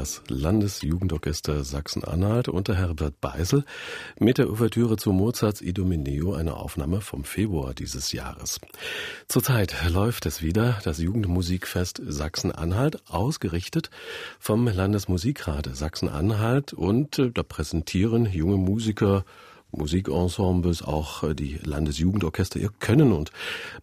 das Landesjugendorchester Sachsen-Anhalt unter Herbert Beisel mit der Ouvertüre zu Mozarts Idomeneo, eine Aufnahme vom Februar dieses Jahres. Zurzeit läuft es wieder, das Jugendmusikfest Sachsen-Anhalt, ausgerichtet vom Landesmusikrat Sachsen-Anhalt und äh, da präsentieren junge Musiker Musikensembles, auch äh, die Landesjugendorchester ihr Können. Und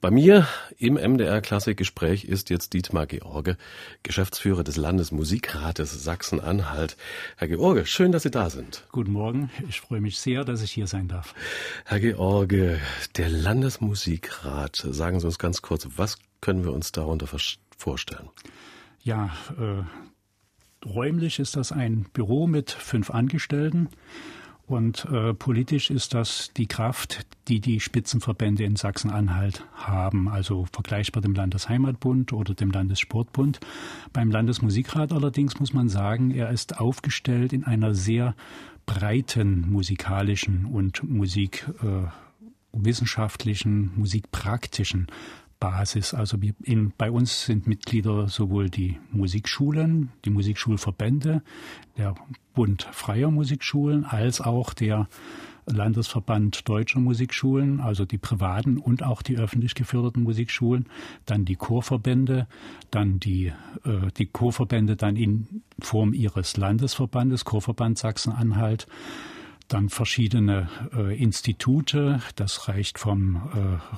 bei mir im MDR Klassikgespräch ist jetzt Dietmar George, Geschäftsführer des Landesmusikrates Sachsen-Anhalt. Herr George, schön, dass Sie da sind. Guten Morgen. Ich freue mich sehr, dass ich hier sein darf. Herr George, der Landesmusikrat, sagen Sie uns ganz kurz, was können wir uns darunter vorstellen? Ja, äh, räumlich ist das ein Büro mit fünf Angestellten. Und äh, politisch ist das die Kraft, die die Spitzenverbände in Sachsen-Anhalt haben, also vergleichbar dem Landesheimatbund oder dem Landessportbund. Beim Landesmusikrat allerdings muss man sagen, er ist aufgestellt in einer sehr breiten musikalischen und musikwissenschaftlichen, äh, musikpraktischen Basis. Also in, bei uns sind Mitglieder sowohl die Musikschulen, die Musikschulverbände, der Bund freier Musikschulen, als auch der Landesverband deutscher Musikschulen, also die privaten und auch die öffentlich geförderten Musikschulen, dann die Chorverbände, dann die, äh, die Chorverbände dann in Form ihres Landesverbandes, Chorverband Sachsen-Anhalt, dann verschiedene äh, Institute, das reicht vom äh,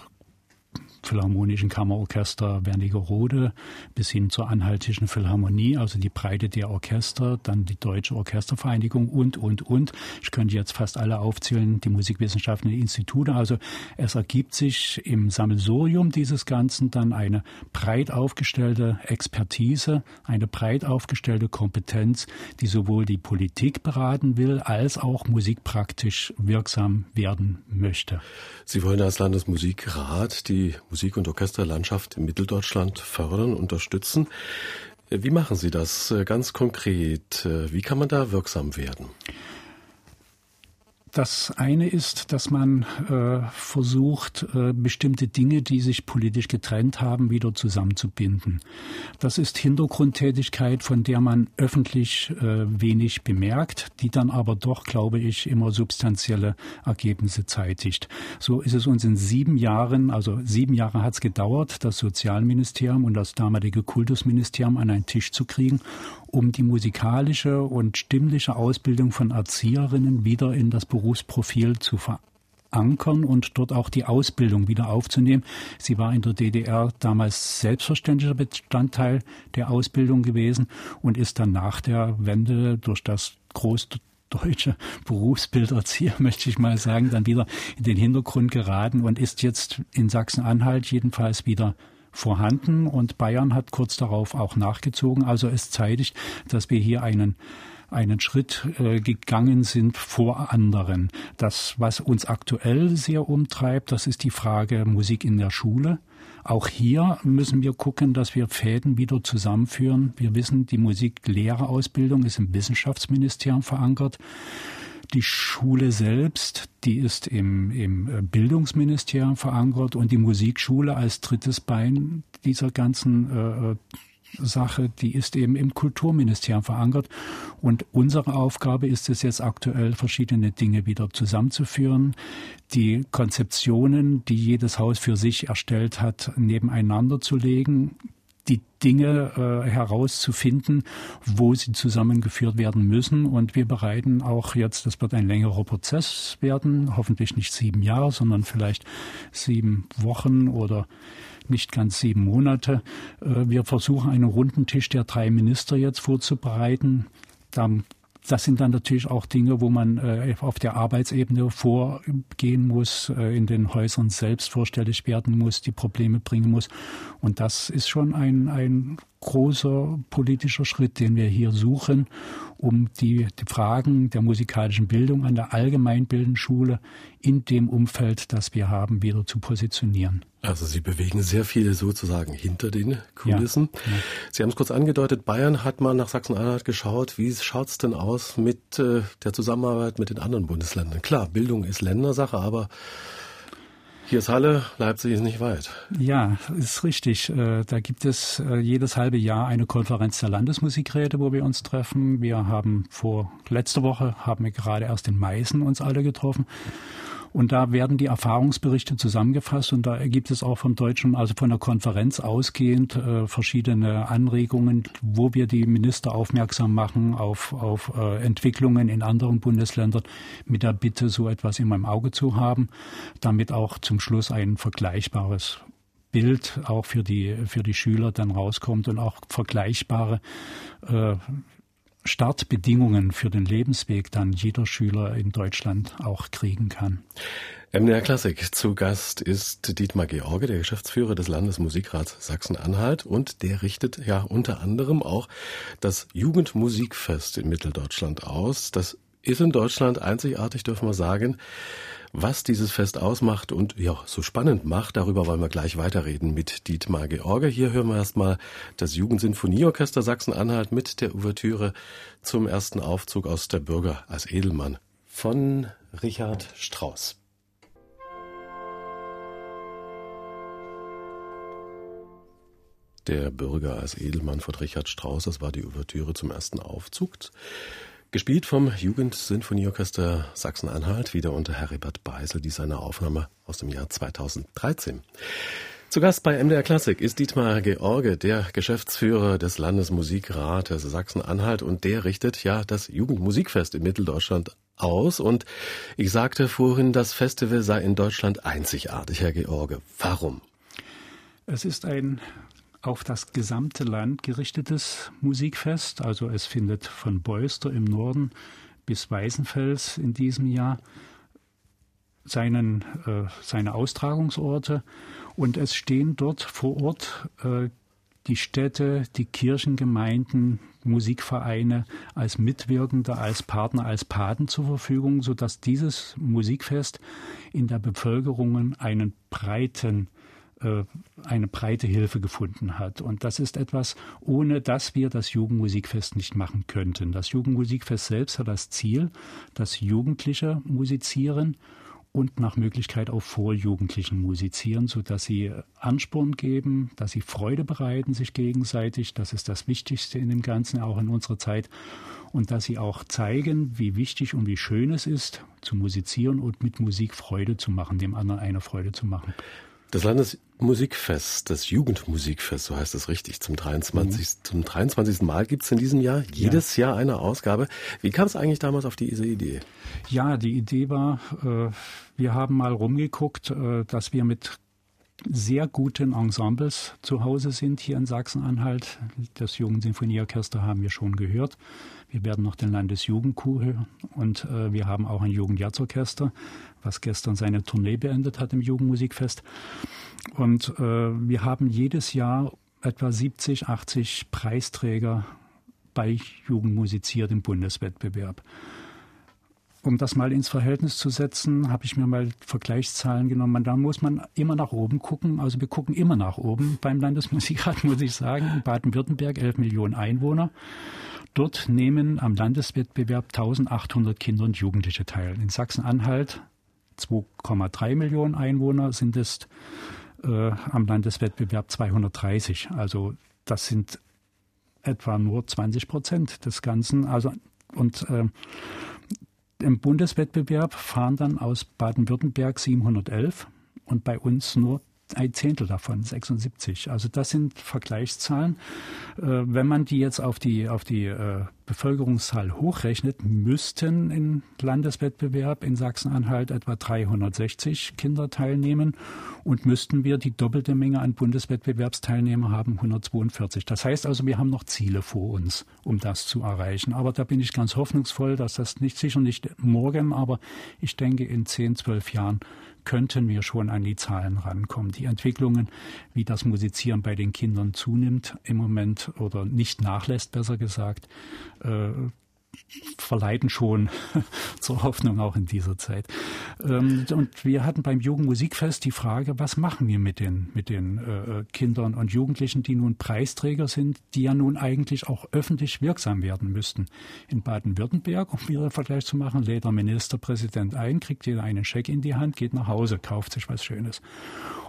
Philharmonischen Kammerorchester Wernigerode bis hin zur Anhaltischen Philharmonie, also die Breite der Orchester, dann die Deutsche Orchestervereinigung und, und, und. Ich könnte jetzt fast alle aufzählen, die musikwissenschaftlichen Institute. Also es ergibt sich im Sammelsurium dieses Ganzen dann eine breit aufgestellte Expertise, eine breit aufgestellte Kompetenz, die sowohl die Politik beraten will, als auch musikpraktisch wirksam werden möchte. Sie wollen als Landesmusikrat die Musik- und Orchesterlandschaft in Mitteldeutschland fördern, unterstützen. Wie machen Sie das ganz konkret? Wie kann man da wirksam werden? Das eine ist, dass man äh, versucht, äh, bestimmte Dinge, die sich politisch getrennt haben, wieder zusammenzubinden. Das ist Hintergrundtätigkeit, von der man öffentlich äh, wenig bemerkt, die dann aber doch, glaube ich, immer substanzielle Ergebnisse zeitigt. So ist es uns in sieben Jahren, also sieben Jahre hat es gedauert, das Sozialministerium und das damalige Kultusministerium an einen Tisch zu kriegen, um die musikalische und stimmliche Ausbildung von Erzieherinnen wieder in das Berufsprofil zu verankern und dort auch die Ausbildung wieder aufzunehmen. Sie war in der DDR damals selbstverständlicher Bestandteil der Ausbildung gewesen und ist dann nach der Wende durch das großdeutsche Berufsbild Erzieher, möchte ich mal sagen, dann wieder in den Hintergrund geraten und ist jetzt in Sachsen-Anhalt jedenfalls wieder vorhanden und Bayern hat kurz darauf auch nachgezogen. Also es zeitigt, dass wir hier einen einen Schritt äh, gegangen sind vor anderen. Das, was uns aktuell sehr umtreibt, das ist die Frage Musik in der Schule. Auch hier müssen wir gucken, dass wir Fäden wieder zusammenführen. Wir wissen, die Musiklehrerausbildung ist im Wissenschaftsministerium verankert. Die Schule selbst, die ist im, im äh, Bildungsministerium verankert und die Musikschule als drittes Bein dieser ganzen äh, äh, Sache, die ist eben im Kulturministerium verankert. Und unsere Aufgabe ist es jetzt aktuell, verschiedene Dinge wieder zusammenzuführen, die Konzeptionen, die jedes Haus für sich erstellt hat, nebeneinander zu legen, die Dinge äh, herauszufinden, wo sie zusammengeführt werden müssen. Und wir bereiten auch jetzt, das wird ein längerer Prozess werden, hoffentlich nicht sieben Jahre, sondern vielleicht sieben Wochen oder nicht ganz sieben Monate. Äh, wir versuchen einen runden Tisch der drei Minister jetzt vorzubereiten. Da das sind dann natürlich auch Dinge, wo man äh, auf der Arbeitsebene vorgehen muss, äh, in den Häusern selbst vorstellig werden muss, die Probleme bringen muss. Und das ist schon ein, ein großer politischer Schritt, den wir hier suchen, um die, die Fragen der musikalischen Bildung an der allgemeinbildenden Schule in dem Umfeld, das wir haben, wieder zu positionieren. Also Sie bewegen sehr viel sozusagen hinter den Kulissen. Ja, ja. Sie haben es kurz angedeutet, Bayern hat mal nach Sachsen-Anhalt geschaut. Wie schaut es denn aus mit äh, der Zusammenarbeit mit den anderen Bundesländern? Klar, Bildung ist Ländersache, aber Hier ist Halle, Leipzig ist nicht weit. Ja, ist richtig. Äh, da gibt es äh, jedes halbe Jahr eine Konferenz der Landesmusikräte, wo wir uns treffen. Wir haben vor letzte Woche haben wir gerade erst in Meißen uns alle getroffen. Und da werden die Erfahrungsberichte zusammengefasst und da gibt es auch vom Deutschen, also von der Konferenz ausgehend, äh, verschiedene Anregungen, wo wir die Minister aufmerksam machen auf, auf äh, Entwicklungen in anderen Bundesländern mit der Bitte, so etwas immer im Auge zu haben, damit auch zum Schluss ein vergleichbares Bild auch für die, für die Schüler dann rauskommt und auch vergleichbare äh, Startbedingungen für den Lebensweg dann jeder Schüler in Deutschland auch kriegen kann. MDR Klassik. Zu Gast ist Dietmar George, der Geschäftsführer des Landesmusikrats Sachsen-Anhalt und der richtet ja unter anderem auch das Jugendmusikfest in Mitteldeutschland aus. Das ist in Deutschland einzigartig, dürfen wir sagen. Was dieses Fest ausmacht und ja, so spannend macht, darüber wollen wir gleich weiterreden mit Dietmar George. Hier hören wir erstmal das Jugendsinfonieorchester Sachsen-Anhalt mit der Ouvertüre zum ersten Aufzug aus der Bürger als Edelmann von Richard Strauss. Der Bürger als Edelmann von Richard Strauss, das war die Ouvertüre zum ersten Aufzug. Gespielt vom Jugendsinfonieorchester Sachsen-Anhalt, wieder unter Heribert Beisel, die seine Aufnahme aus dem Jahr 2013. Zu Gast bei MDR Klassik ist Dietmar George, der Geschäftsführer des Landesmusikrates Sachsen-Anhalt und der richtet ja das Jugendmusikfest in Mitteldeutschland aus. Und ich sagte vorhin, das Festival sei in Deutschland einzigartig, Herr George. Warum? Es ist ein auf das gesamte Land gerichtetes Musikfest. Also es findet von Beuster im Norden bis Weißenfels in diesem Jahr seinen, äh, seine Austragungsorte und es stehen dort vor Ort äh, die Städte, die Kirchengemeinden, Musikvereine als Mitwirkende, als Partner, als Paten zur Verfügung, sodass dieses Musikfest in der Bevölkerung einen breiten eine breite Hilfe gefunden hat. Und das ist etwas, ohne das wir das Jugendmusikfest nicht machen könnten. Das Jugendmusikfest selbst hat das Ziel, dass Jugendliche musizieren und nach Möglichkeit auch Vorjugendlichen musizieren, sodass sie Ansporn geben, dass sie Freude bereiten sich gegenseitig. Das ist das Wichtigste in dem Ganzen, auch in unserer Zeit. Und dass sie auch zeigen, wie wichtig und wie schön es ist, zu musizieren und mit Musik Freude zu machen, dem anderen eine Freude zu machen. Das Landesmusikfest, das Jugendmusikfest, so heißt es richtig, zum 23. Mhm. Zum 23. Mal gibt es in diesem Jahr jedes ja. Jahr eine Ausgabe. Wie kam es eigentlich damals auf diese Idee? Ja, die Idee war, äh, wir haben mal rumgeguckt, äh, dass wir mit sehr guten Ensembles zu Hause sind hier in Sachsen-Anhalt. Das Jugendsinfonieorchester haben wir schon gehört. Wir werden noch den Landesjugendchor und äh, wir haben auch ein Jugendjazzorchester, was gestern seine Tournee beendet hat im Jugendmusikfest. Und äh, wir haben jedes Jahr etwa 70, 80 Preisträger bei Jugendmusiziert im Bundeswettbewerb. Um das mal ins Verhältnis zu setzen, habe ich mir mal Vergleichszahlen genommen. Da muss man immer nach oben gucken. Also wir gucken immer nach oben beim Landesmusikrat, muss ich sagen. In Baden-Württemberg 11 Millionen Einwohner. Dort nehmen am Landeswettbewerb 1800 Kinder und Jugendliche teil. In Sachsen-Anhalt 2,3 Millionen Einwohner sind es äh, am Landeswettbewerb 230. Also das sind etwa nur 20 Prozent des Ganzen. Also und äh, im Bundeswettbewerb fahren dann aus Baden-Württemberg 711 und bei uns nur ein Zehntel davon, 76. Also das sind Vergleichszahlen. Äh, wenn man die jetzt auf die, auf die äh, Bevölkerungszahl hochrechnet, müssten im Landeswettbewerb in Sachsen-Anhalt etwa 360 Kinder teilnehmen und müssten wir die doppelte Menge an Bundeswettbewerbsteilnehmern haben, 142. Das heißt also, wir haben noch Ziele vor uns, um das zu erreichen. Aber da bin ich ganz hoffnungsvoll, dass das nicht sicher nicht morgen, aber ich denke in 10, 12 Jahren könnten wir schon an die Zahlen rankommen. Die Entwicklungen, wie das Musizieren bei den Kindern zunimmt im Moment oder nicht nachlässt, besser gesagt, äh, verleiten schon zur Hoffnung auch in dieser Zeit. Ähm, und wir hatten beim Jugendmusikfest die Frage, was machen wir mit den, mit den äh, Kindern und Jugendlichen, die nun Preisträger sind, die ja nun eigentlich auch öffentlich wirksam werden müssten. In Baden-Württemberg, um wieder einen Vergleich zu machen, lädt der Ministerpräsident ein, kriegt jeder einen Scheck in die Hand, geht nach Hause, kauft sich was Schönes.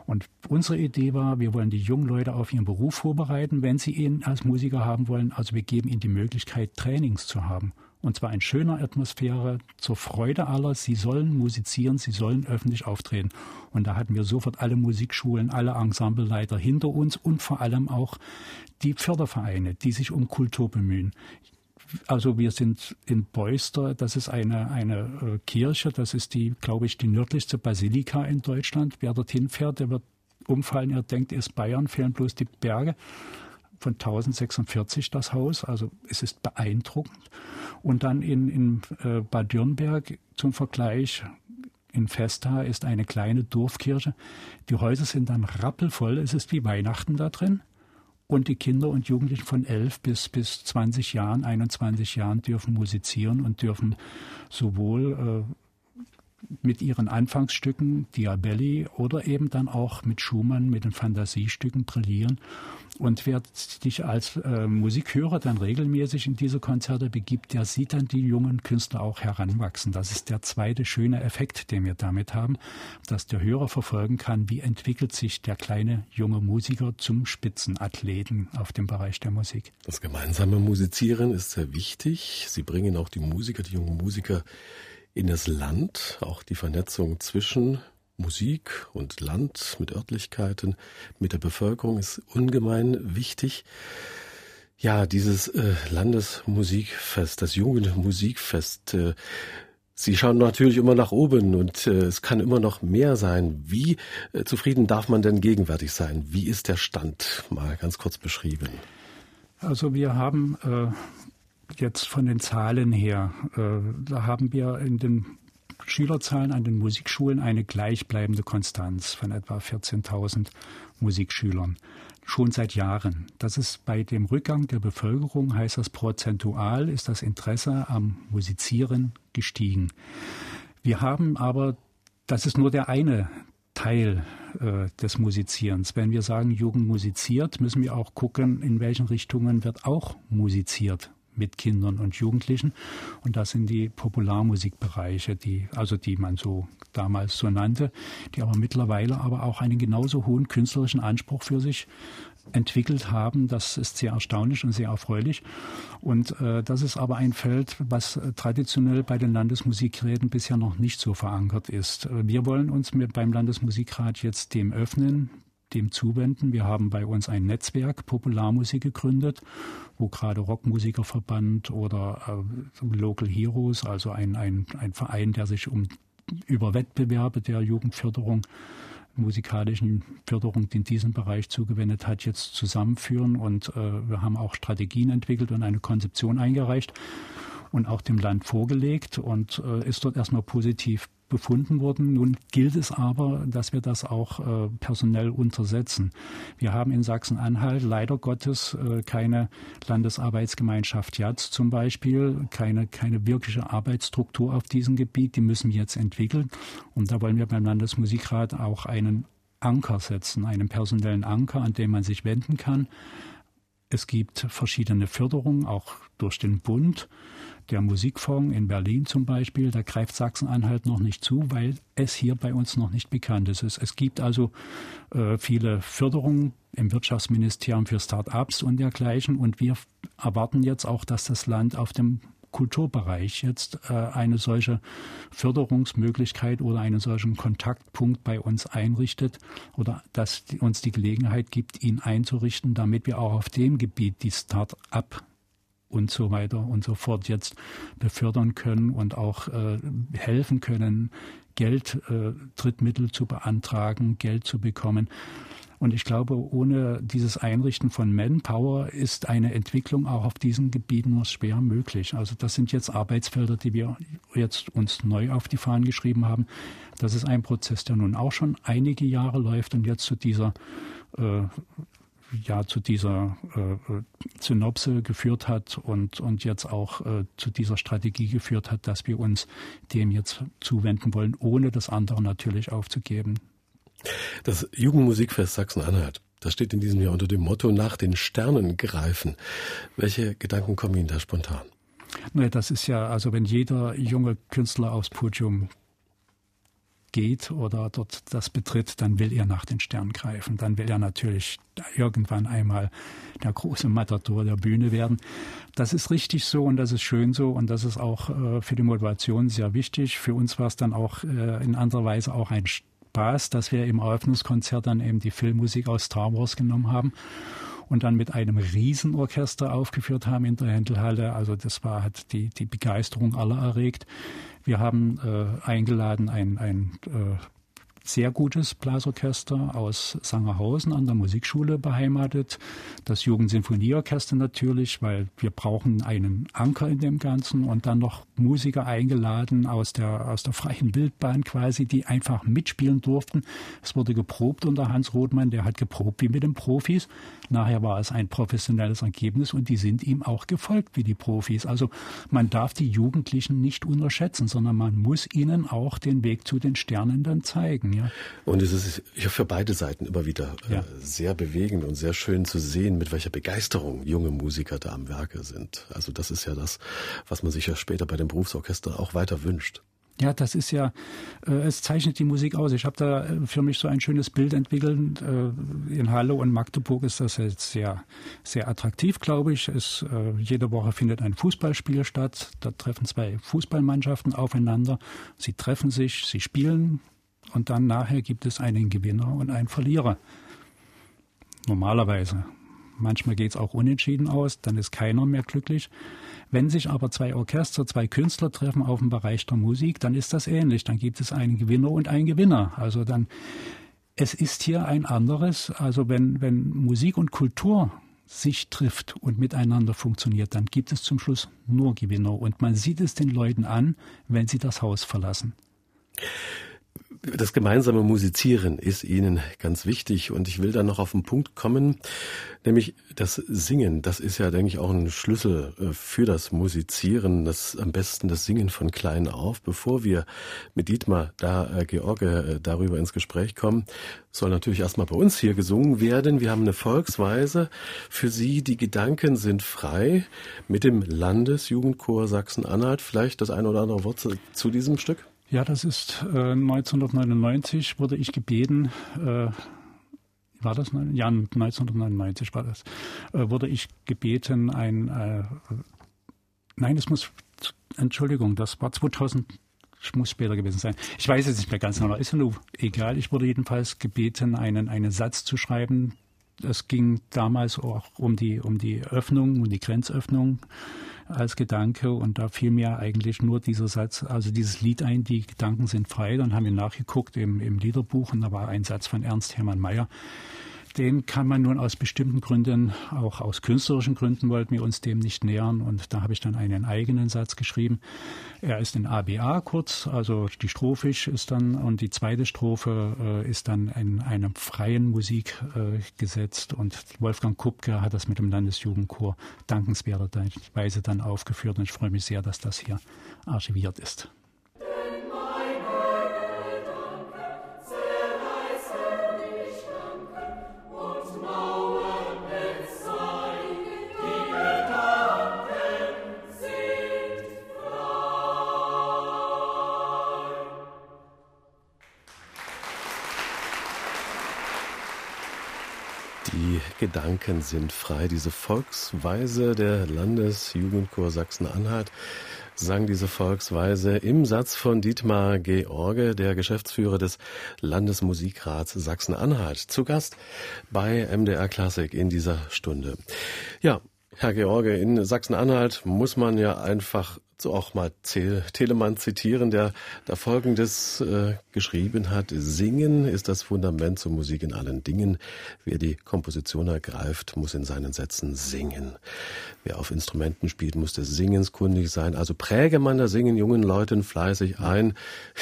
Und unsere Idee war, wir wollen die jungen Leute auf ihren Beruf vorbereiten, wenn sie ihn als Musiker haben wollen. Also wir geben ihnen die Möglichkeit, Trainings zu haben. Und zwar in schöner Atmosphäre, zur Freude aller. Sie sollen musizieren, sie sollen öffentlich auftreten. Und da hatten wir sofort alle Musikschulen, alle Ensembleleiter hinter uns und vor allem auch die Fördervereine, die sich um Kultur bemühen. Also wir sind in Beuster, das ist eine, eine äh, Kirche, das ist die, glaube ich, die nördlichste Basilika in Deutschland. Wer dorthin fährt, der wird umfallen. Er denkt, ist Bayern, fehlen bloß die Berge. Von 1046 das Haus, also es ist beeindruckend. Und dann in, in äh, Bad Dürnberg zum Vergleich, in Festa ist eine kleine Dorfkirche. Die Häuser sind dann rappelvoll, es ist wie Weihnachten da drin. Und die Kinder und Jugendlichen von 11 bis, bis 20 Jahren, 21 Jahren dürfen musizieren und dürfen sowohl äh, mit ihren Anfangsstücken Diabelli oder eben dann auch mit Schumann mit den Fantasiestücken brillieren. Und wer sich als äh, Musikhörer dann regelmäßig in diese Konzerte begibt, der sieht dann die jungen Künstler auch heranwachsen. Das ist der zweite schöne Effekt, den wir damit haben, dass der Hörer verfolgen kann, wie entwickelt sich der kleine junge Musiker zum Spitzenathleten auf dem Bereich der Musik. Das gemeinsame Musizieren ist sehr wichtig. Sie bringen auch die Musiker, die jungen Musiker in das Land, auch die Vernetzung zwischen Musik und Land mit Örtlichkeiten, mit der Bevölkerung ist ungemein wichtig. Ja, dieses äh, Landesmusikfest, das Jugendmusikfest, äh, Sie schauen natürlich immer nach oben und äh, es kann immer noch mehr sein. Wie äh, zufrieden darf man denn gegenwärtig sein? Wie ist der Stand? Mal ganz kurz beschrieben. Also wir haben äh, jetzt von den Zahlen her, äh, da haben wir in den Schülerzahlen an den Musikschulen eine gleichbleibende Konstanz von etwa 14.000 Musikschülern. Schon seit Jahren. Das ist bei dem Rückgang der Bevölkerung, heißt das prozentual, ist das Interesse am Musizieren gestiegen. Wir haben aber, das ist nur der eine Teil äh, des Musizierens. Wenn wir sagen, Jugend musiziert, müssen wir auch gucken, in welchen Richtungen wird auch musiziert mit Kindern und Jugendlichen. Und das sind die Popularmusikbereiche, die, also die man so damals so nannte, die aber mittlerweile aber auch einen genauso hohen künstlerischen Anspruch für sich entwickelt haben. Das ist sehr erstaunlich und sehr erfreulich. Und äh, das ist aber ein Feld, was traditionell bei den Landesmusikräten bisher noch nicht so verankert ist. Wir wollen uns mit, beim Landesmusikrat jetzt dem öffnen, dem zuwenden. Wir haben bei uns ein Netzwerk Popularmusik gegründet, wo gerade Rockmusikerverband oder äh, Local Heroes, also ein, ein, ein Verein, der sich um über Wettbewerbe der Jugendförderung musikalischen Förderung in diesem Bereich zugewendet hat, jetzt zusammenführen. Und äh, wir haben auch Strategien entwickelt und eine Konzeption eingereicht und auch dem Land vorgelegt und äh, ist dort erstmal positiv befunden wurden. Nun gilt es aber, dass wir das auch äh, personell untersetzen. Wir haben in Sachsen-Anhalt leider Gottes äh, keine Landesarbeitsgemeinschaft JATS zum Beispiel, keine, keine wirkliche Arbeitsstruktur auf diesem Gebiet. Die müssen wir jetzt entwickeln. Und da wollen wir beim Landesmusikrat auch einen Anker setzen, einen personellen Anker, an den man sich wenden kann. Es gibt verschiedene Förderungen, auch durch den Bund der Musikfonds in Berlin zum Beispiel, da greift Sachsen-Anhalt noch nicht zu, weil es hier bei uns noch nicht bekannt ist. Es, gibt also äh, viele Förderungen im Wirtschaftsministerium für Start-ups und dergleichen und wir erwarten jetzt auch, dass das Land auf dem Kulturbereich jetzt äh, eine solche Förderungsmöglichkeit oder einen solchen Kontaktpunkt bei uns einrichtet oder dass die, uns die Gelegenheit gibt, ihn einzurichten, damit wir auch auf dem Gebiet die Start-up und so weiter und so fort jetzt befördern können und auch äh, helfen können, Geld, äh, Drittmittel zu beantragen, Geld zu bekommen. Und ich glaube, ohne dieses Einrichten von Manpower ist eine Entwicklung auch auf diesen Gebieten nur schwer möglich. Also das sind jetzt Arbeitsfelder, die wir jetzt uns neu auf die Fahnen geschrieben haben. Das ist ein Prozess, der nun auch schon einige Jahre läuft und jetzt zu dieser äh, ja zu dieser äh, Synopse geführt hat und, und jetzt auch äh, zu dieser Strategie geführt hat, dass wir uns dem jetzt zuwenden wollen, ohne das andere natürlich aufzugeben. Das Jugendmusikfest Sachsen-Anhalt, das steht in diesem Jahr unter dem Motto nach den Sternen greifen. Welche Gedanken kommen Ihnen da spontan? Ne, das ist ja, also wenn jeder junge Künstler aufs Podium geht oder dort das betritt, dann will er nach den Sternen greifen. Dann will er natürlich irgendwann einmal der große Matador der Bühne werden. Das ist richtig so und das ist schön so und das ist auch äh, für die Motivation sehr wichtig. Für uns war es dann auch äh, in anderer Weise auch ein Spaß, dass wir im Eröffnungskonzert dann eben die Filmmusik aus Star Wars genommen haben und dann mit einem Riesenorchester aufgeführt haben in der Händelhalle. Also das war hat die, die Begeisterung aller erregt. Wir haben äh, eingeladen ein, ein äh, sehr gutes Blasorchester aus Sangerhausen an der Musikschule beheimatet. Das Jugendsinfonieorchester natürlich, weil wir brauchen einen Anker in dem Ganzen und dann noch Musiker eingeladen aus der, aus der freien Wildbahn quasi, die einfach mitspielen durften. Es wurde geprobt unter Hans Rothmann, der hat geprobt wie mit den Profis. Nachher war es ein professionelles Ergebnis und die sind ihm auch gefolgt wie die Profis. Also man darf die Jugendlichen nicht unterschätzen, sondern man muss ihnen auch den Weg zu den Sternen dann zeigen. Ja. Und es ist für beide Seiten immer wieder äh, ja. sehr bewegend und sehr schön zu sehen, mit welcher Begeisterung junge Musiker da am Werke sind. Also das ist ja das, was man sich ja später bei dem Berufsorchester auch weiter wünscht. Ja, das ist ja, äh, es zeichnet die Musik aus. Ich habe da äh, für mich so ein schönes Bild entwickelt. Äh, in Halle und Magdeburg ist das jetzt sehr, sehr attraktiv, glaube ich. Es, äh, jede Woche findet ein Fußballspiel statt. Da treffen zwei Fußballmannschaften aufeinander. Sie treffen sich, sie spielen und dann nachher gibt es einen Gewinner und einen Verlierer. Normalerweise. Manchmal geht es auch unentschieden aus, dann ist keiner mehr glücklich. Wenn sich aber zwei Orchester, zwei Künstler treffen auf dem Bereich der Musik, dann ist das ähnlich. Dann gibt es einen Gewinner und einen Gewinner. Also dann, es ist hier ein anderes. Also wenn, wenn Musik und Kultur sich trifft und miteinander funktioniert, dann gibt es zum Schluss nur Gewinner. Und man sieht es den Leuten an, wenn sie das Haus verlassen das gemeinsame Musizieren ist Ihnen ganz wichtig und ich will da noch auf den Punkt kommen, nämlich das Singen. Das ist ja, denke ich, auch ein Schlüssel äh, für das Musizieren, das am besten das Singen von klein auf. Bevor wir mit Dietmar da, äh, George, äh, darüber ins Gespräch kommen, soll natürlich erstmal bei uns hier gesungen werden. Wir haben eine Volksweise für Sie. Die Gedanken sind frei mit dem Landesjugendchor Sachsen-Anhalt. Vielleicht das eine oder andere Wort zu, zu diesem Stück? Ja, das ist äh, 1999 wurde ich gebeten, äh, war das? Ja, 1999 war das. Äh, wurde ich gebeten, ein, äh, nein, es muss, Entschuldigung, das war 2000, ich muss später gewesen sein. Ich weiß es nicht mehr ganz genau, ist ja nur egal. Ich wurde jedenfalls gebeten, einen, einen Satz zu schreiben. Es ging damals auch um die, um die Öffnung, um die Grenzöffnung als Gedanke und da fiel mir eigentlich nur dieser Satz, also dieses Lied ein, die Gedanken sind frei. Dann haben wir nachgeguckt im, im Liederbuch und da war ein Satz von Ernst Hermann Mayer. Den kann man nun aus bestimmten Gründen, auch aus künstlerischen Gründen wollten wir uns dem nicht nähern und da habe ich dann einen eigenen Satz geschrieben. Er ist in ABA kurz, also die Strophisch ist dann und die zweite Strophe äh, ist dann in einer freien Musik äh, gesetzt und Wolfgang Kupke hat das mit dem Landesjugendchor dankenswerterweise dann aufgeführt und ich freue mich sehr, dass das hier archiviert ist. Gedanken sind frei. Diese Volksweise der Landesjugendchor Sachsen-Anhalt sang diese Volksweise im Satz von Dietmar George, der Geschäftsführer des Landesmusikrats Sachsen-Anhalt, zu Gast bei MDR Klassik in dieser Stunde. Ja, Herr George, in Sachsen-Anhalt muss man ja einfach so auch mal Telemann zitieren, der da Folgendes äh, geschrieben hat. Singen ist das Fundament zur Musik in allen Dingen. Wer die Komposition ergreift, muss in seinen Sätzen singen. Wer auf Instrumenten spielt, muss des Singens kundig sein. Also präge man das Singen jungen Leuten fleißig ein.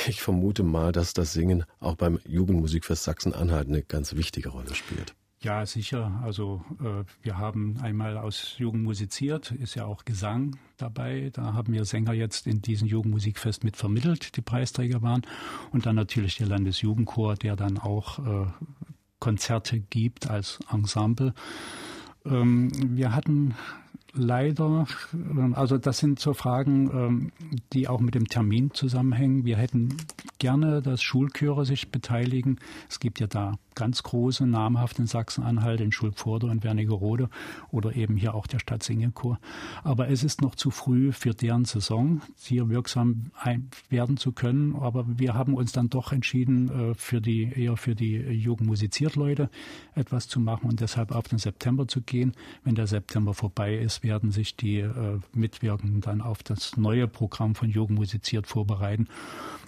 Ich vermute mal, dass das Singen auch beim Jugendmusikfest Sachsen-Anhalt eine ganz wichtige Rolle spielt. Ja, sicher. Also äh, wir haben einmal aus Jugend musiziert, ist ja auch Gesang dabei. Da haben wir Sänger jetzt in diesem Jugendmusikfest mit vermittelt, die Preisträger waren. Und dann natürlich der Landesjugendchor, der dann auch äh, Konzerte gibt als Ensemble. Ähm, wir hatten leider, ähm, also das sind so Fragen, ähm, die auch mit dem Termin zusammenhängen. Wir hätten gerne, dass Schulchöre sich beteiligen. Es gibt ja da ganz große, namhaft in Sachsen-Anhalt, in Schulpforte und Wernigerode oder eben hier auch der Stadtsingelchor. Aber es ist noch zu früh für deren Saison, hier wirksam werden zu können. Aber wir haben uns dann doch entschieden, äh, für die, eher für die Jugendmusiziert-Leute etwas zu machen und deshalb auf den September zu gehen. Wenn der September vorbei ist, werden sich die äh, Mitwirkenden dann auf das neue Programm von Jugendmusiziert vorbereiten.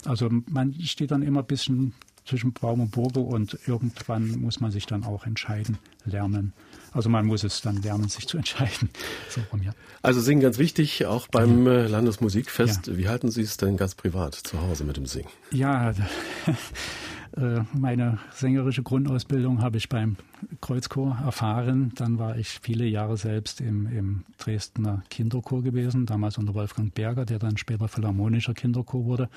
Also man steht dann immer ein bisschen zwischen Baum und Burge und irgendwann muss man sich dann auch entscheiden, lernen. Also man muss es dann lernen, sich zu entscheiden. So rum, ja. Also Singen ganz wichtig, auch beim ja. Landesmusikfest. Ja. Wie halten Sie es denn ganz privat zu Hause mit dem Singen? Ja, äh, meine sängerische Grundausbildung habe ich beim Kreuzchor erfahren. Dann war ich viele Jahre selbst im, im Dresdner Kinderchor gewesen, damals unter Wolfgang Berger, der dann später Philharmonischer Kinderchor wurde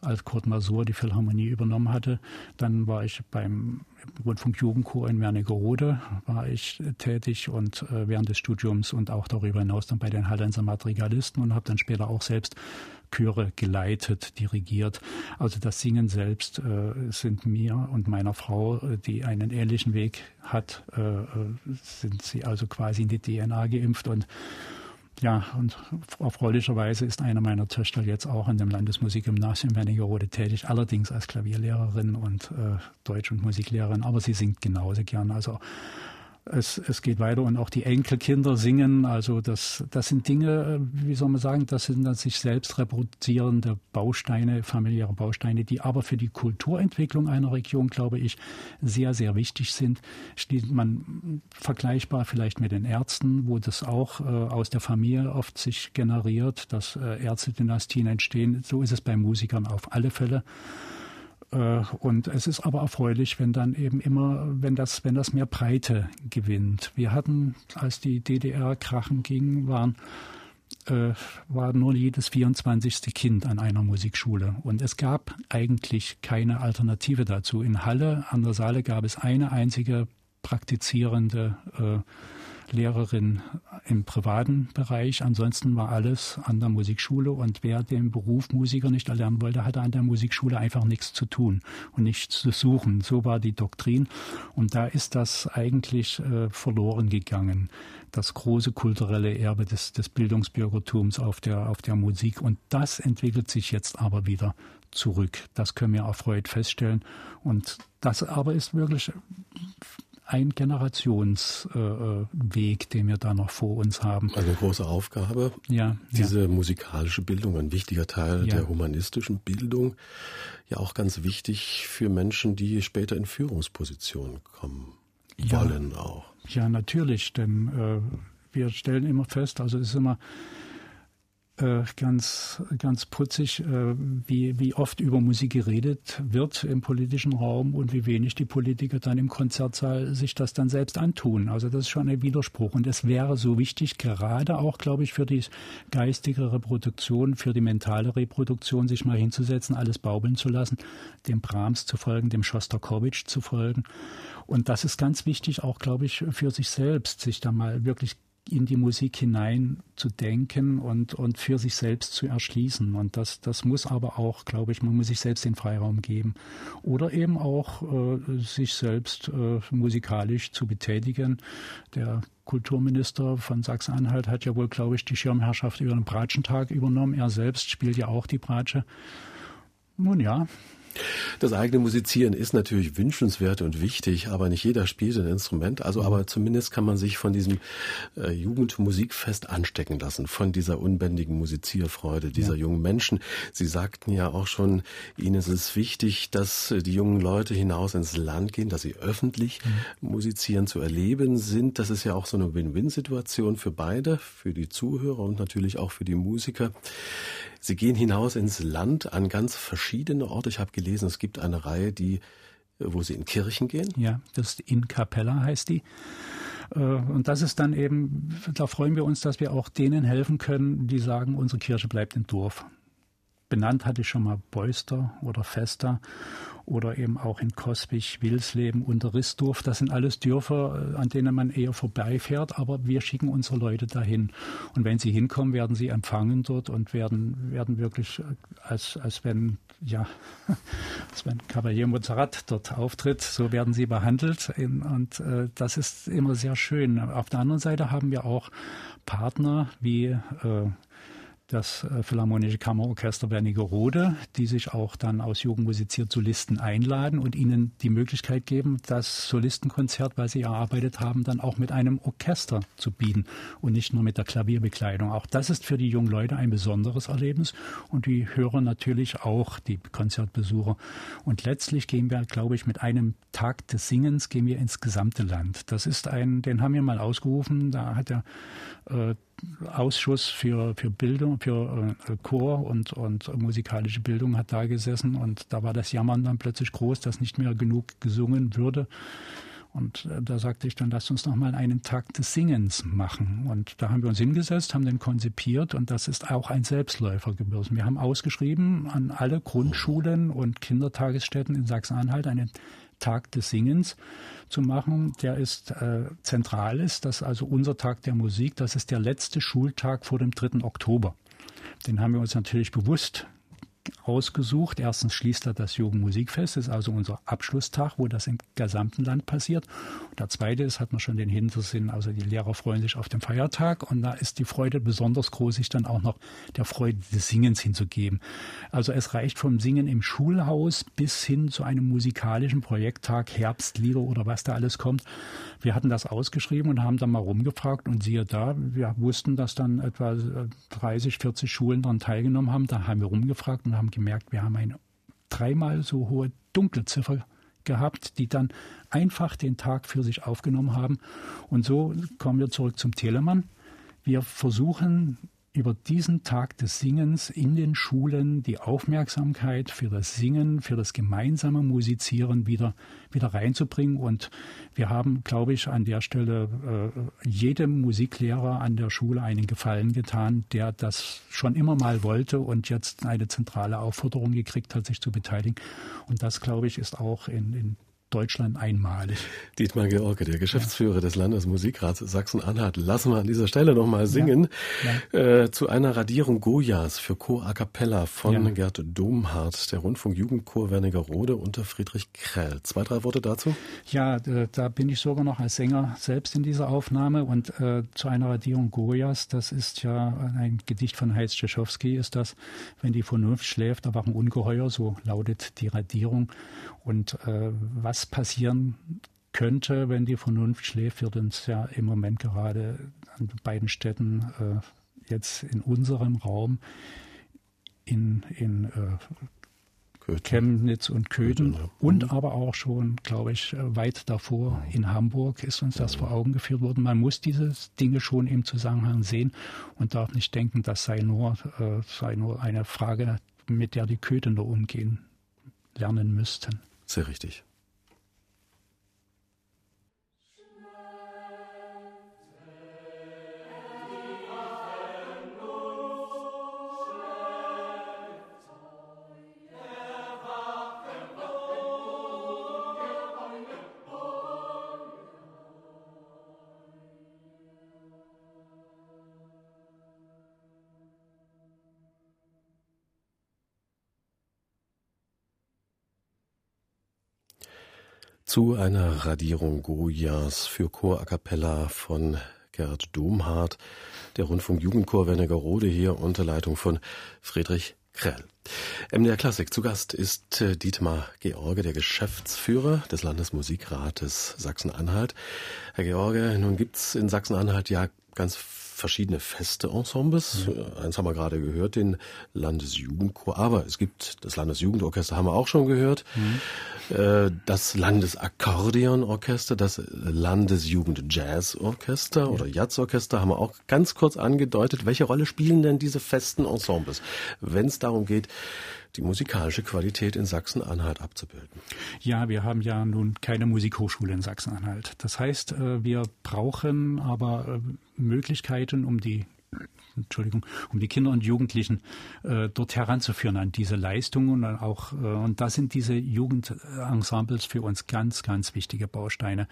als Kurt Masur die Philharmonie übernommen hatte. Dann war ich beim Rundfunkjugendchor in Wernigerode war ich tätig und äh, während des Studiums und auch darüber hinaus dann bei den Hallenser Madrigalisten und habe dann später auch selbst Chöre geleitet, dirigiert. Also das Singen selbst äh, sind mir und meiner Frau, äh, die einen ähnlichen Weg hat, äh, äh, sind sie also quasi in die DNA geimpft und ja, und erfreulicherweise ist eine meiner Töchter jetzt auch in dem Landesmusikgymnasium Wernigerode tätig, allerdings als Klavierlehrerin und äh, Deutsch- und Musiklehrerin, aber sie singt genauso gern. Also es, es geht weiter und auch die Enkelkinder singen. Also das, das sind Dinge, wie soll man sagen, das sind dann sich selbst reproduzierende Bausteine, familiäre Bausteine, die aber für die Kulturentwicklung einer Region, glaube ich, sehr, sehr wichtig sind. Steht man vergleichbar vielleicht mit den Ärzten, wo das auch äh, aus der Familie oft sich generiert, dass äh, Ärztedynastien entstehen. So ist es bei Musikern auf alle Fälle. Äh, und es ist aber erfreulich, wenn dann eben immer, wenn das, wenn das mehr Breite gewinnt. Wir hatten, als die DDR krachen ging, waren äh, war nur jedes 24. Kind an einer Musikschule. Und es gab eigentlich keine Alternative dazu. In Halle an der Saale gab es eine einzige praktizierende äh, Lehrerin im privaten Bereich. Ansonsten war alles an der Musikschule und wer den Beruf Musiker nicht erlernen wollte, hatte an der Musikschule einfach nichts zu tun und nichts zu suchen. So war die Doktrin und da ist das eigentlich äh, verloren gegangen. Das große kulturelle Erbe des, des Bildungsbürgertums auf der, auf der Musik und das entwickelt sich jetzt aber wieder zurück. Das können wir erfreut feststellen. Und das aber ist wirklich ein Generationsweg, äh, den wir da noch vor uns haben. Eine große Aufgabe. Ja. Diese ja. musikalische Bildung, ein wichtiger Teil ja. der humanistischen Bildung. Ja, auch ganz wichtig für Menschen, die später in Führungspositionen kommen wollen ja. auch. Ja, natürlich, denn äh, wir stellen immer fest, also es ist immer äh, ganz, ganz putzig, äh, wie, wie oft über Musik geredet wird im politischen Raum und wie wenig die Politiker dann im Konzertsaal sich das dann selbst antun. Also das ist schon ein Widerspruch. Und es wäre so wichtig, gerade auch, glaube ich, für die geistige Reproduktion, für die mentale Reproduktion, sich mal hinzusetzen, alles baubeln zu lassen, dem Brahms zu folgen, dem Schostakowitsch zu folgen. Und das ist ganz wichtig, auch, glaube ich, für sich selbst, sich da mal wirklich in die Musik hinein zu denken und, und für sich selbst zu erschließen. Und das, das muss aber auch, glaube ich, man muss sich selbst den Freiraum geben. Oder eben auch äh, sich selbst äh, musikalisch zu betätigen. Der Kulturminister von Sachsen-Anhalt hat ja wohl, glaube ich, die Schirmherrschaft über den Bratschentag übernommen. Er selbst spielt ja auch die Bratsche. Nun ja, das eigene Musizieren ist natürlich wünschenswert und wichtig, aber nicht jeder spielt ein Instrument. Also, aber zumindest kann man sich von diesem äh, Jugendmusikfest anstecken lassen, von dieser unbändigen Musizierfreude dieser ja. jungen Menschen. Sie sagten ja auch schon, Ihnen ist es wichtig, dass die jungen Leute hinaus ins Land gehen, dass sie öffentlich mhm. musizieren zu erleben sind. Das ist ja auch so eine Win-Win-Situation für beide, für die Zuhörer und natürlich auch für die Musiker. Sie gehen hinaus ins Land an ganz verschiedene Orte. Ich habe gelesen, es gibt eine Reihe, die wo Sie in Kirchen gehen? Ja, das ist in Capella heißt die. Äh, und das ist dann eben, da freuen wir uns, dass wir auch denen helfen können, die sagen, unsere Kirche bleibt im Dorf. Benannt hatte ich schon mal Beuster oder Fester oder eben auch in Kospich, Wilsleben, Unterrissdorf. Das sind alles Dörfer, äh, an denen man eher vorbeifährt, aber wir schicken unsere Leute dahin. Und wenn sie hinkommen, werden sie empfangen dort und werden, werden wirklich, äh, als, als wenn, ja, als wenn Cavalier Montserrat dort auftritt, so werden sie behandelt. Und äh, das ist immer sehr schön. Auf der anderen Seite haben wir auch Partner wie äh, das äh, Philharmonische Kammerorchester Wernigerode, die sich auch dann aus Jugendmusiziert Solisten einladen und ihnen die Möglichkeit geben, das Solistenkonzert, was sie erarbeitet haben, dann auch mit einem Orchester zu bieten und nicht nur mit der Klavierbekleidung. Auch das ist für die jungen Leute ein besonderes Erlebnis und die hören natürlich auch die Konzertbesucher. Und letztlich gehen wir, glaube ich, mit einem Tag des Singens gehen wir ins gesamte Land. Das ist ein, den haben wir mal ausgerufen, da hat der äh, Ausschuss für, für Bildung, für äh, Chor und, und musikalische Bildung hat da gesessen und da war das Jammern dann plötzlich groß, dass nicht mehr genug gesungen würde. Und äh, da sagte ich dann, lasst uns noch mal einen Tag des Singens machen. Und da haben wir uns hingesetzt, haben den konzipiert und das ist auch ein Selbstläufer gewesen. Wir haben ausgeschrieben an alle Grundschulen und Kindertagesstätten in Sachsen-Anhalt einen Tag des Singens zu machen, der ist äh, zentral ist. Das ist also unser Tag der Musik. Das ist der letzte Schultag vor dem 3. Oktober. Den haben wir uns natürlich bewusst ausgesucht. Erstens schließt er das Jugendmusikfest, ist also unser Abschlusstag, wo das im gesamten Land passiert. Und der zweite ist, hat man schon den Hintersinn, also die Lehrer freuen sich auf den Feiertag und da ist die Freude besonders groß, sich dann auch noch der Freude des Singens hinzugeben. Also es reicht vom Singen im Schulhaus bis hin zu einem musikalischen Projekttag, Herbstlieder oder was da alles kommt. Wir hatten das ausgeschrieben und haben dann mal rumgefragt und siehe da, wir wussten, dass dann etwa 30, 40 Schulen daran teilgenommen haben. Da haben wir rumgefragt und haben gemerkt, wir haben eine dreimal so hohe Dunkelziffer gehabt, die dann einfach den Tag für sich aufgenommen haben. Und so kommen wir zurück zum Telemann. Wir versuchen über diesen Tag des Singens in den Schulen die Aufmerksamkeit für das Singen, für das gemeinsame Musizieren wieder, wieder reinzubringen. Und wir haben, glaube ich, an der Stelle äh, jedem Musiklehrer an der Schule einen Gefallen getan, der das schon immer mal wollte und jetzt eine zentrale Aufforderung gekriegt hat, sich zu beteiligen. Und das, glaube ich, ist auch in, in Deutschland einmalig. Dietmar George, der Geschäftsführer ja. des Landesmusikrats Sachsen-Anhalt, lassen wir an dieser Stelle nochmal singen ja. Ja. Äh, zu einer Radierung Goyas für Chor a cappella von Gerd Domhardt, der Rundfunk-Jugendchor Wernigerode unter Friedrich Krell. Zwei, drei Worte dazu? Ja, da bin ich sogar noch als Sänger selbst in dieser Aufnahme und äh, zu einer Radierung Goyas, das ist ja ein Gedicht von Heinz Tschechowski, ist das, wenn die Vernunft schläft, da wachen Ungeheuer, so lautet die Radierung. Und äh, was passieren könnte, wenn die Vernunft schläft, wird uns ja im Moment gerade an beiden Städten äh, jetzt in unserem Raum in, in äh, Chemnitz und Köthen Köthen ja. und mhm. aber auch schon, glaube ich, weit davor in Hamburg ist uns das vor Augen geführt worden. Man muss diese Dinge schon im Zusammenhang sehen und darf nicht denken, das sei nur, äh, sei nur eine Frage, mit der die Köthener umgehen lernen müssten. Sehr richtig. Zu einer Radierung Goyas für Chor a cappella von Gerd Domhardt, der Rundfunk Jugendchor Wernigerode hier unter Leitung von Friedrich Krell. MDR Klassik zu Gast ist äh, Dietmar George, der Geschäftsführer des Landesmusikrates Sachsen-Anhalt. Herr George, nun gibt's in Sachsen-Anhalt ja ganz verschiedene feste Ensembles. Mhm. Eins haben wir gerade gehört, den Landesjugendchor. Aber es gibt das Landesjugendorchester, haben wir auch schon gehört. Mhm. Das Landesakkordeonorchester, das Landesjugendjazzorchester ja. oder Jazzorchester haben wir auch ganz kurz angedeutet. Welche Rolle spielen denn diese festen Ensembles, wenn es darum geht, die musikalische Qualität in Sachsen-Anhalt abzubilden. Ja, wir haben ja nun keine Musikhochschule in Sachsen-Anhalt. Das heißt, äh, wir brauchen aber äh, Möglichkeiten, um die Entschuldigung, um die Kinder und Jugendlichen äh, dort heranzuführen an diese Leistungen und auch äh, und da sind diese Jugendensembles für uns ganz ganz wichtige Bausteine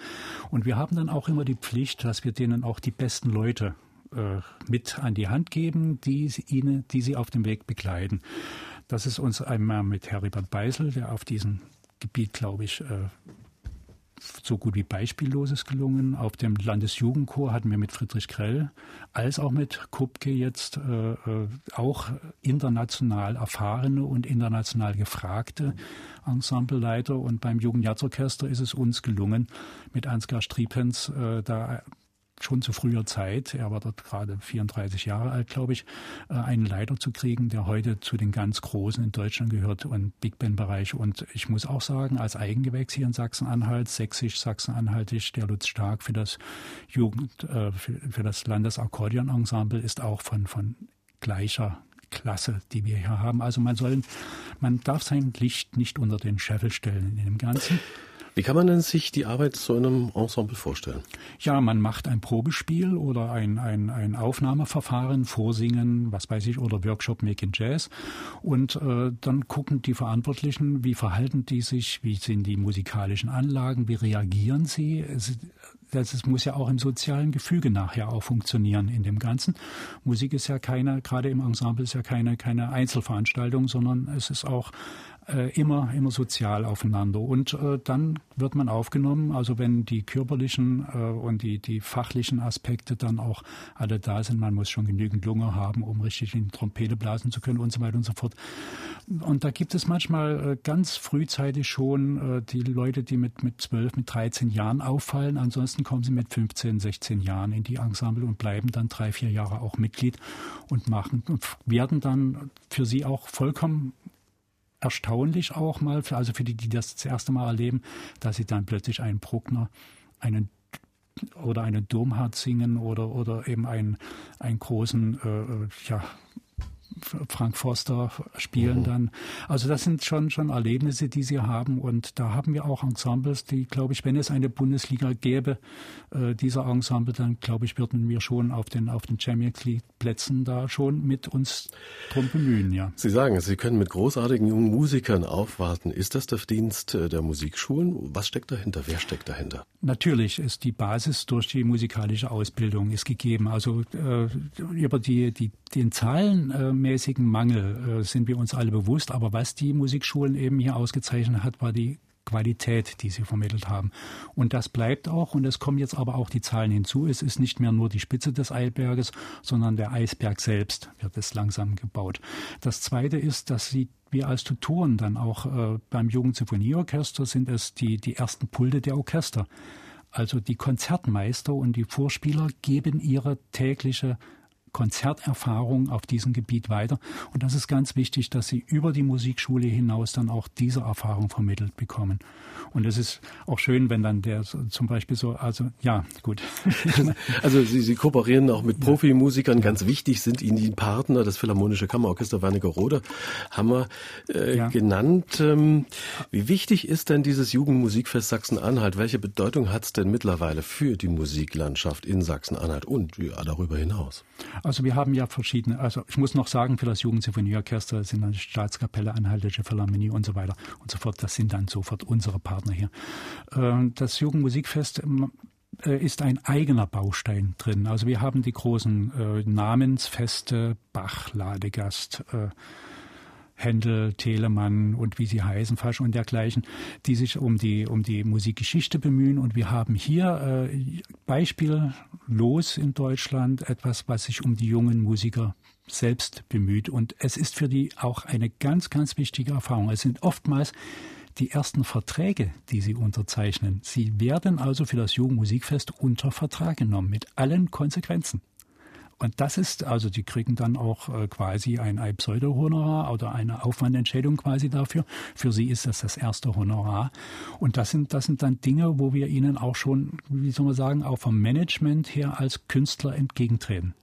und wir haben dann auch immer die Pflicht, dass wir denen auch die besten Leute äh, mit an die Hand geben, die ihnen, die sie auf dem Weg begleiten. Das ist uns einmal mit Heribert Beisel, der auf diesem Gebiet, glaube ich, äh, so gut wie beispielloses gelungen. Auf dem Landesjugendchor hatten wir mit Friedrich Krell als auch mit Kupke jetzt äh, äh, auch international erfahrene und international gefragte Ensembleleiter. Und beim Jugendjazzorchester ist es uns gelungen, mit Ansgar Striepens äh, da schon zu früher Zeit, er war dort gerade 34 Jahre alt, glaube ich, äh, einen Leiter zu kriegen, der heute zu den ganz Großen in Deutschland gehört und Big Band-Bereich. Und ich muss auch sagen, als Eigengewächs hier in Sachsen-Anhalt, sächsisch, Sachsen-Anhaltisch, der Lutz Stark für das Jugend, äh, für, das Landesakkordeon-Ensemble ist auch von, von gleicher Klasse, die wir hier haben. Also man soll, man darf sein Licht nicht unter den Scheffel stellen in dem Ganzen. Wie kann man denn sich die Arbeit zu einem Ensemble vorstellen? Ja, man macht ein Probespiel oder ein, ein, ein Aufnahmeverfahren, Vorsingen, was weiß ich, oder Workshop Making Jazz. Und äh, dann gucken die Verantwortlichen, wie verhalten die sich, wie sind die musikalischen Anlagen, wie reagieren sie. Es, das muss ja auch im sozialen Gefüge nachher auch funktionieren in dem Ganzen. Musik ist ja keine, gerade im Ensemble ist ja keine, keine Einzelveranstaltung, sondern es ist auch immer, immer sozial aufeinander. Und äh, dann wird man aufgenommen, also wenn die körperlichen äh, und die, die fachlichen Aspekte dann auch alle da sind, man muss schon genügend Lunge haben, um richtig in die Trompete blasen zu können und so weiter und so fort. Und da gibt es manchmal äh, ganz frühzeitig schon äh, die Leute, die mit, mit 12, mit 13 Jahren auffallen. Ansonsten kommen sie mit 15, 16 Jahren in die Ensemble und bleiben dann drei, vier Jahre auch Mitglied und machen und werden dann für sie auch vollkommen erstaunlich auch mal, also für die, die das das erste Mal erleben, dass sie dann plötzlich einen Bruckner, einen oder einen Domhardt singen oder, oder eben einen, einen großen, äh, äh ja, Frank Forster spielen mhm. dann. Also das sind schon, schon Erlebnisse, die sie haben. Und da haben wir auch Ensembles, die, glaube ich, wenn es eine Bundesliga gäbe, äh, dieser Ensemble, dann glaube ich, würden wir schon auf den, auf den Champions League Plätzen da schon mit uns drum bemühen, ja. Sie sagen, Sie können mit großartigen jungen Musikern aufwarten. Ist das der Dienst äh, der Musikschulen? Was steckt dahinter? Wer steckt dahinter? Natürlich ist die Basis durch die musikalische Ausbildung ist gegeben. Also äh, über die, die, den zahlenmäßigen Mangel äh, sind wir uns alle bewusst. Aber was die Musikschulen eben hier ausgezeichnet hat, war die Qualität, die sie vermittelt haben. Und das bleibt auch, und es kommen jetzt aber auch die Zahlen hinzu. Es ist nicht mehr nur die Spitze des Eisberges, sondern der Eisberg selbst wird es langsam gebaut. Das Zweite ist, dass sie wir als Tutoren dann auch äh, beim Jugendsymphonieorchester sind es die, die ersten Pulte der Orchester. Also die Konzertmeister und die Vorspieler geben ihre tägliche Konzerterfahrung auf diesem Gebiet weiter. Und das ist ganz wichtig, dass sie über die Musikschule hinaus dann auch diese Erfahrung vermittelt bekommen. Und es ist auch schön, wenn dann der zum Beispiel so, also ja, gut. also Sie, Sie kooperieren auch mit Profimusikern. Ganz wichtig sind Ihnen die Partner, das Philharmonische Kammerorchester Wernigerode, haben wir äh, ja. genannt. Ähm, wie wichtig ist denn dieses Jugendmusikfest Sachsen-Anhalt? Welche Bedeutung hat es denn mittlerweile für die Musiklandschaft in Sachsen-Anhalt und darüber hinaus? Also wir haben ja verschiedene, also ich muss noch sagen, für das Jugendsymphonieorchester sind dann Staatskapelle, Anhaltische Philharmonie und so weiter und so fort. Das sind dann sofort unsere Partner hier. Ähm, das Jugendmusikfest ähm, äh, ist ein eigener Baustein drin. Also wir haben die großen äh, Namensfeste, Bach, Ladegast, äh, Händel, Telemann und wie sie heißen, Fasch und dergleichen, die sich um die, um die Musikgeschichte bemühen. Und wir haben hier äh, beispiellos in Deutschland etwas, was sich um die jungen Musiker selbst bemüht. Und es ist für die auch eine ganz, ganz wichtige Erfahrung. Es sind oftmals die ersten Verträge, die sie unterzeichnen. Sie werden also für das Jugendmusikfest unter Vertrag genommen, mit allen Konsequenzen. Und das ist, also die kriegen dann auch äh, quasi ein, ein Pseudo-Honorar oder eine Aufwandentschädigung quasi dafür. Für sie ist das das erste Honorar. Und das sind, das sind dann Dinge, wo wir ihnen auch schon, wie soll man sagen, auch vom Management her als Künstler entgegentreten.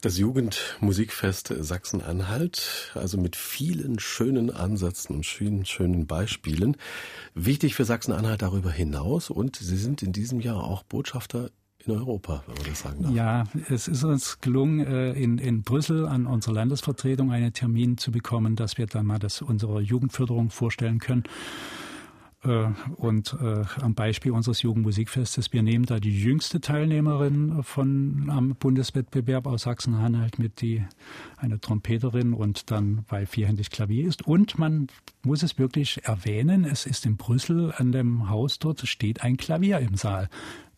Das Jugendmusikfest Sachsen-Anhalt, also mit vielen schönen Ansätzen und schönen, schönen Beispielen. Wichtig für Sachsen-Anhalt darüber hinaus und Sie sind in diesem Jahr auch Botschafter in Europa, wenn man das sagen darf. Ja, es ist uns gelungen, äh, in, in Brüssel an unserer Landesvertretung einen Termin zu bekommen, dass wir dann mal das unsere Jugendförderung vorstellen können. Äh, und äh, am Beispiel unseres Jugendmusikfestes, wir nehmen da die jüngste Teilnehmerin von am Bundeswettbewerb aus Sachsen-Anhalt mit, die eine Trompeterin und dann weil vierhändig Klavier ist. Und man muss es wirklich erwähnen, es ist in Brüssel an dem Haus dort steht ein Klavier im Saal.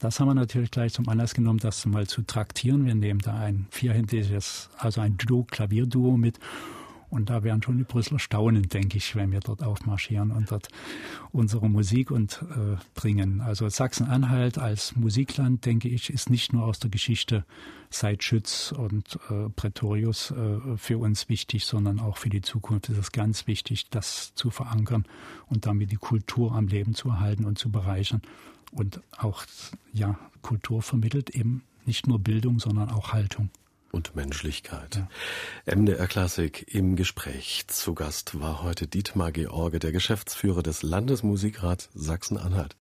Das haben wir natürlich gleich zum Anlass genommen, das mal zu traktieren. Wir nehmen da ein vierhändiges, also ein Duo, Klavierduo mit und da werden schon die Brüsseler staunen, denke ich, wenn wir dort aufmarschieren und dort unsere Musik und äh, bringen. Also Sachsen-Anhalt als Musikland, denke ich, ist nicht nur aus der Geschichte seit Schütz und äh, Pretorius äh, für uns wichtig, sondern auch für die Zukunft ist es ganz wichtig, das zu verankern und damit die Kultur am Leben zu erhalten und zu bereichern. Und auch, ja, Kultur vermittelt eben nicht nur Bildung, sondern auch Haltung und Menschlichkeit. Ja. MDR Klassik im Gespräch. Zu Gast war heute Dietmar George, der Geschäftsführer des Landesmusikrats Sachsen-Anhalt.